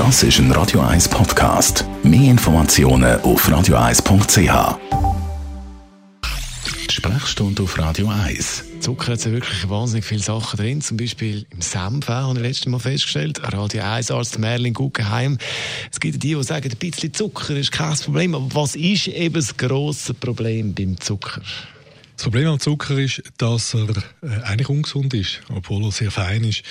Das ist ein Radio 1 Podcast. Mehr Informationen auf radio1.ch. Sprechstunde auf Radio 1. Zucker hat ja wirklich wahnsinnig viele Sachen drin, zum Beispiel im Senf, habe ich letztes Mal festgestellt. Radio 1 Arzt Merlin Guggenheim. Es gibt die, die sagen, ein bisschen Zucker ist kein Problem. Aber was ist eben das grosse Problem beim Zucker? Das Problem am Zucker ist, dass er äh, eigentlich ungesund ist, obwohl er sehr fein ist.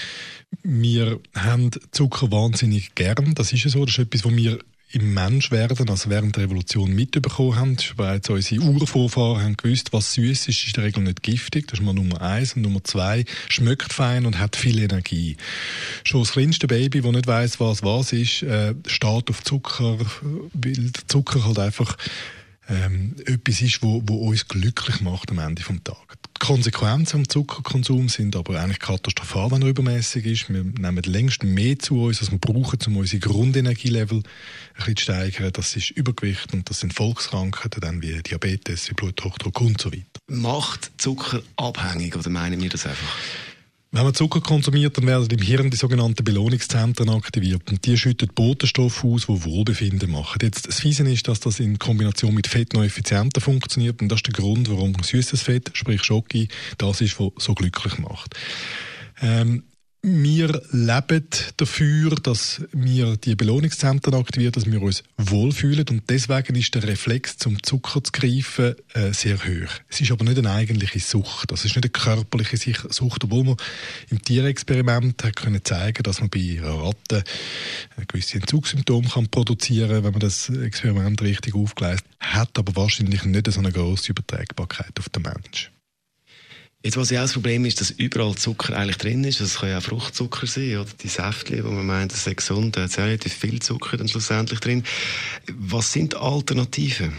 Wir haben Zucker wahnsinnig gern. Das ist ja so. Das ist etwas, was wir im Menschwerden, also während der Revolution mitbekommen haben. Bereits unsere Urvorfahren haben gewusst, was süß ist, ist in der Regel nicht giftig. Das ist mal Nummer eins. Und Nummer zwei, schmeckt fein und hat viel Energie. Schon das kleinste Baby, das nicht weiß, was was ist, äh, steht auf Zucker, weil Zucker halt einfach ähm, etwas ist, wo, wo uns glücklich macht am Ende des Tages. Die Konsequenzen am Zuckerkonsum sind aber eigentlich katastrophal, wenn er übermäßig ist. Wir nehmen längst mehr zu uns, als wir brauchen, um unsere Grundenergielevel ein zu steigern. Das ist Übergewicht und das sind Volkskrankheiten, dann wie Diabetes, wie Bluthochdruck und so weiter. Macht Zucker abhängig oder meinen wir das einfach? Wenn man Zucker konsumiert, dann werden im Hirn die sogenannten Belohnungszentren aktiviert und die schütten Botenstoffe aus, die Wohlbefinden machen. Jetzt, das Fiese ist, dass das in Kombination mit Fett noch effizienter funktioniert und das ist der Grund, warum süßes Fett, sprich Schoki, das ist, was so glücklich macht. Ähm, wir leben dafür, dass wir die Belohnungszentren aktivieren, dass wir uns wohlfühlen und deswegen ist der Reflex zum Zucker zu greifen äh, sehr hoch. Es ist aber nicht eine eigentliche Sucht, das ist nicht eine körperliche Sucht, obwohl man im Tierexperiment hat können zeigen, dass man bei Ratten gewisse Entzugssymptome kann produzieren, wenn man das Experiment richtig aufgleist hat, aber wahrscheinlich nicht so eine große Übertragbarkeit auf den Menschen. Jetzt, was ja auch das Problem ist, dass überall Zucker eigentlich drin ist. Das kann ja auch Fruchtzucker sein, oder die Säftchen, wo man meint, das ist gesund, da hat relativ viel Zucker dann schlussendlich drin. Was sind Alternativen?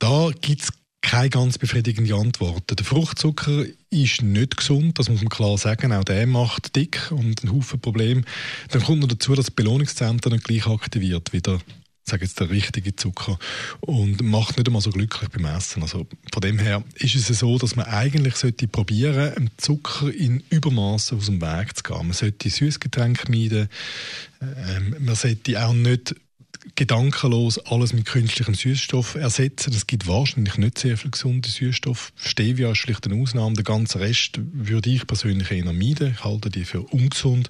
Da gibt es keine ganz befriedigende Antwort. Der Fruchtzucker ist nicht gesund, das muss man klar sagen. Auch der macht dick und einen Haufen Probleme. Dann kommt noch dazu, dass das Belohnungszentrum nicht gleich aktiviert wie der sage jetzt der richtige Zucker und macht nicht einmal so glücklich beim Essen. Also von dem her ist es so, dass man eigentlich sollte probieren, einen Zucker in Übermaßen aus dem Weg zu gehen. Man sollte Süßgetränke meiden. Ähm, man sollte auch nicht gedankenlos alles mit künstlichem Süßstoff ersetzen. Es gibt wahrscheinlich nicht sehr viel gesunde Süßstoff. Stevia ist schlicht eine Ausnahme. Der ganze Rest würde ich persönlich eher meiden. Ich halte die für ungesund.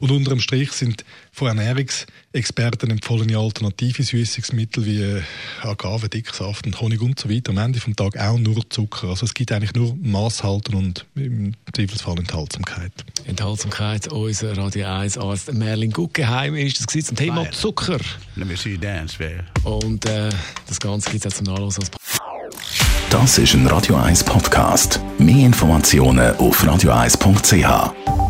Und unter dem Strich sind von Ernährungsexperten empfohlene alternative Süßungsmittel wie Agave, Dicksaft und Honig und so weiter am Ende vom Tag auch nur Zucker. Also es gibt eigentlich nur Maßhalten und im Zweifelsfall Enthaltsamkeit. Enthaltsamkeit, unser Radio 1 Arzt Merlin Guggenheim ist das zum Thema Zucker. Me see dance, baby. Und äh, das Ganze gibt es auch zum Nachlesen. Das ist ein Radio 1 Podcast. Mehr Informationen auf radio1.ch.